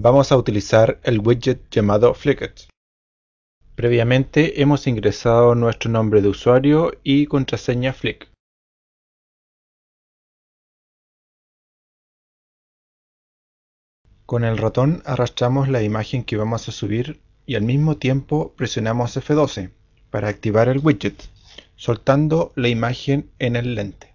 Vamos a utilizar el widget llamado Flickr. Previamente hemos ingresado nuestro nombre de usuario y contraseña Flick. Con el ratón arrastramos la imagen que vamos a subir y al mismo tiempo presionamos F12 para activar el widget, soltando la imagen en el lente.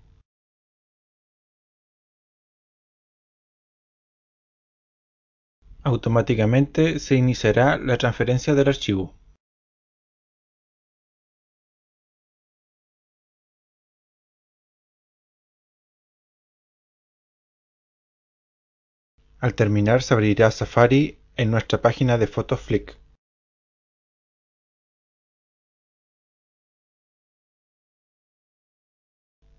Automáticamente se iniciará la transferencia del archivo. Al terminar se abrirá Safari en nuestra página de fotos Flick.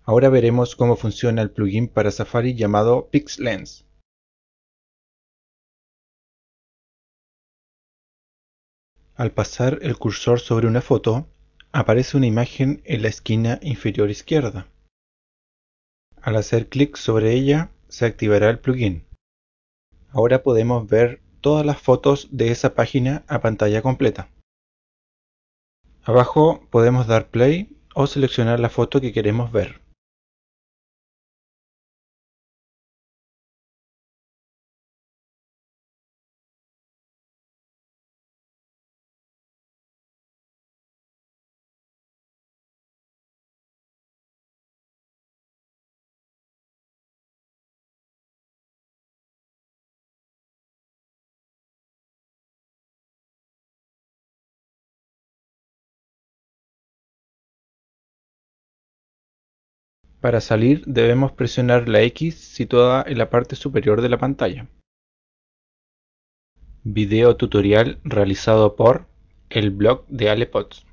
Ahora veremos cómo funciona el plugin para Safari llamado PixLens. Al pasar el cursor sobre una foto, aparece una imagen en la esquina inferior izquierda. Al hacer clic sobre ella, se activará el plugin. Ahora podemos ver todas las fotos de esa página a pantalla completa. Abajo podemos dar play o seleccionar la foto que queremos ver. Para salir debemos presionar la X situada en la parte superior de la pantalla. Video tutorial realizado por el blog de Alepods.